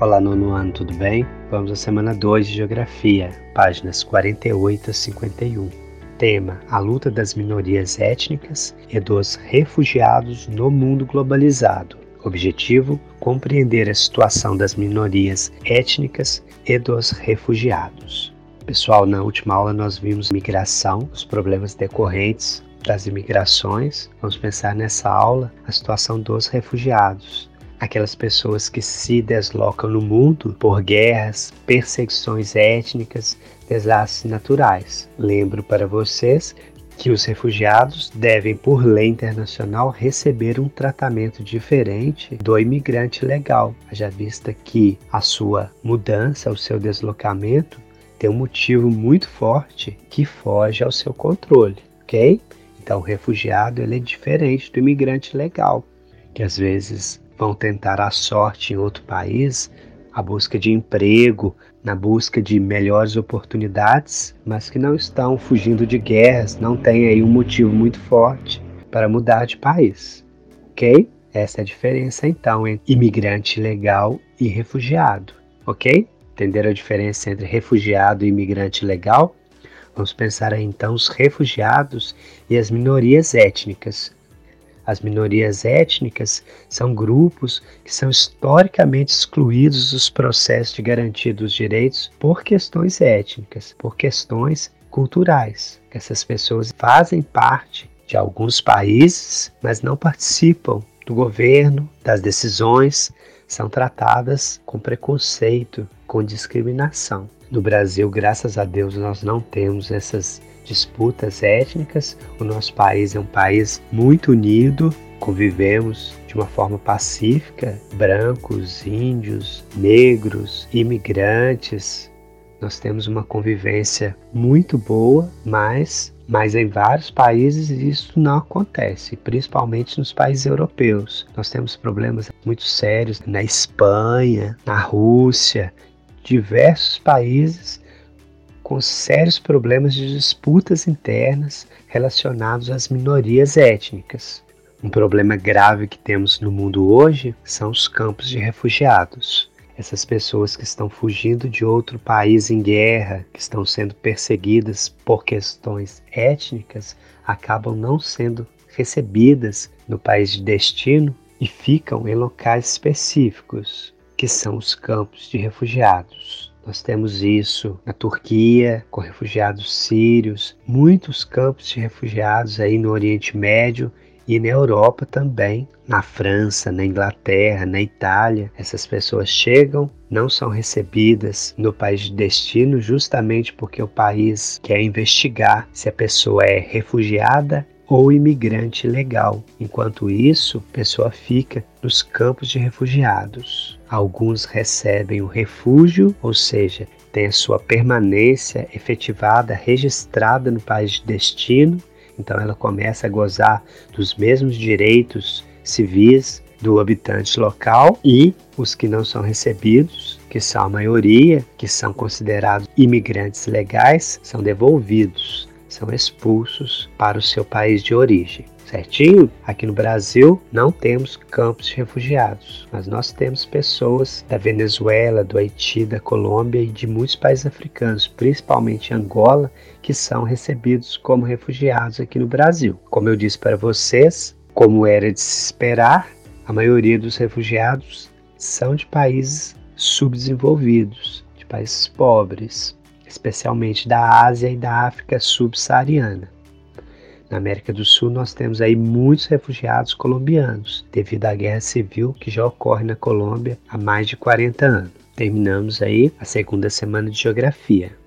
Olá, nono ano, tudo bem? Vamos à semana 2 de Geografia, páginas 48 a 51. Tema: A luta das minorias étnicas e dos refugiados no mundo globalizado. Objetivo: compreender a situação das minorias étnicas e dos refugiados. Pessoal, na última aula nós vimos migração, os problemas decorrentes das imigrações. Vamos pensar nessa aula a situação dos refugiados aquelas pessoas que se deslocam no mundo por guerras, perseguições étnicas, desastres naturais. Lembro para vocês que os refugiados devem, por lei internacional, receber um tratamento diferente do imigrante legal, já vista que a sua mudança, o seu deslocamento, tem um motivo muito forte que foge ao seu controle, ok? Então, o refugiado ele é diferente do imigrante legal, que às vezes vão tentar a sorte em outro país, a busca de emprego, na busca de melhores oportunidades, mas que não estão fugindo de guerras, não têm aí um motivo muito forte para mudar de país. Ok? Essa é a diferença então entre imigrante legal e refugiado. Ok? Entenderam a diferença entre refugiado e imigrante legal? Vamos pensar aí então os refugiados e as minorias étnicas. As minorias étnicas são grupos que são historicamente excluídos dos processos de garantia dos direitos por questões étnicas, por questões culturais. Essas pessoas fazem parte de alguns países, mas não participam do governo, das decisões, são tratadas com preconceito, com discriminação. No Brasil, graças a Deus, nós não temos essas disputas étnicas. O nosso país é um país muito unido, convivemos de uma forma pacífica, brancos, índios, negros, imigrantes. Nós temos uma convivência muito boa, mas mas em vários países isso não acontece, principalmente nos países europeus. Nós temos problemas muito sérios na Espanha, na Rússia, diversos países com sérios problemas de disputas internas relacionados às minorias étnicas. Um problema grave que temos no mundo hoje são os campos de refugiados. Essas pessoas que estão fugindo de outro país em guerra, que estão sendo perseguidas por questões étnicas, acabam não sendo recebidas no país de destino e ficam em locais específicos, que são os campos de refugiados. Nós temos isso na Turquia, com refugiados sírios, muitos campos de refugiados aí no Oriente Médio e na Europa também, na França, na Inglaterra, na Itália. Essas pessoas chegam, não são recebidas no país de destino, justamente porque o país quer investigar se a pessoa é refugiada ou imigrante legal. Enquanto isso, a pessoa fica nos campos de refugiados. Alguns recebem o refúgio, ou seja, tem a sua permanência efetivada, registrada no país de destino, então ela começa a gozar dos mesmos direitos civis do habitante local e os que não são recebidos, que são a maioria, que são considerados imigrantes legais, são devolvidos são expulsos para o seu país de origem. Certinho? Aqui no Brasil não temos campos de refugiados, mas nós temos pessoas da Venezuela, do Haiti, da Colômbia e de muitos países africanos, principalmente Angola, que são recebidos como refugiados aqui no Brasil. Como eu disse para vocês, como era de se esperar, a maioria dos refugiados são de países subdesenvolvidos, de países pobres especialmente da Ásia e da África subsaariana. Na América do Sul, nós temos aí muitos refugiados colombianos, devido à guerra civil que já ocorre na Colômbia há mais de 40 anos. Terminamos aí a segunda semana de Geografia.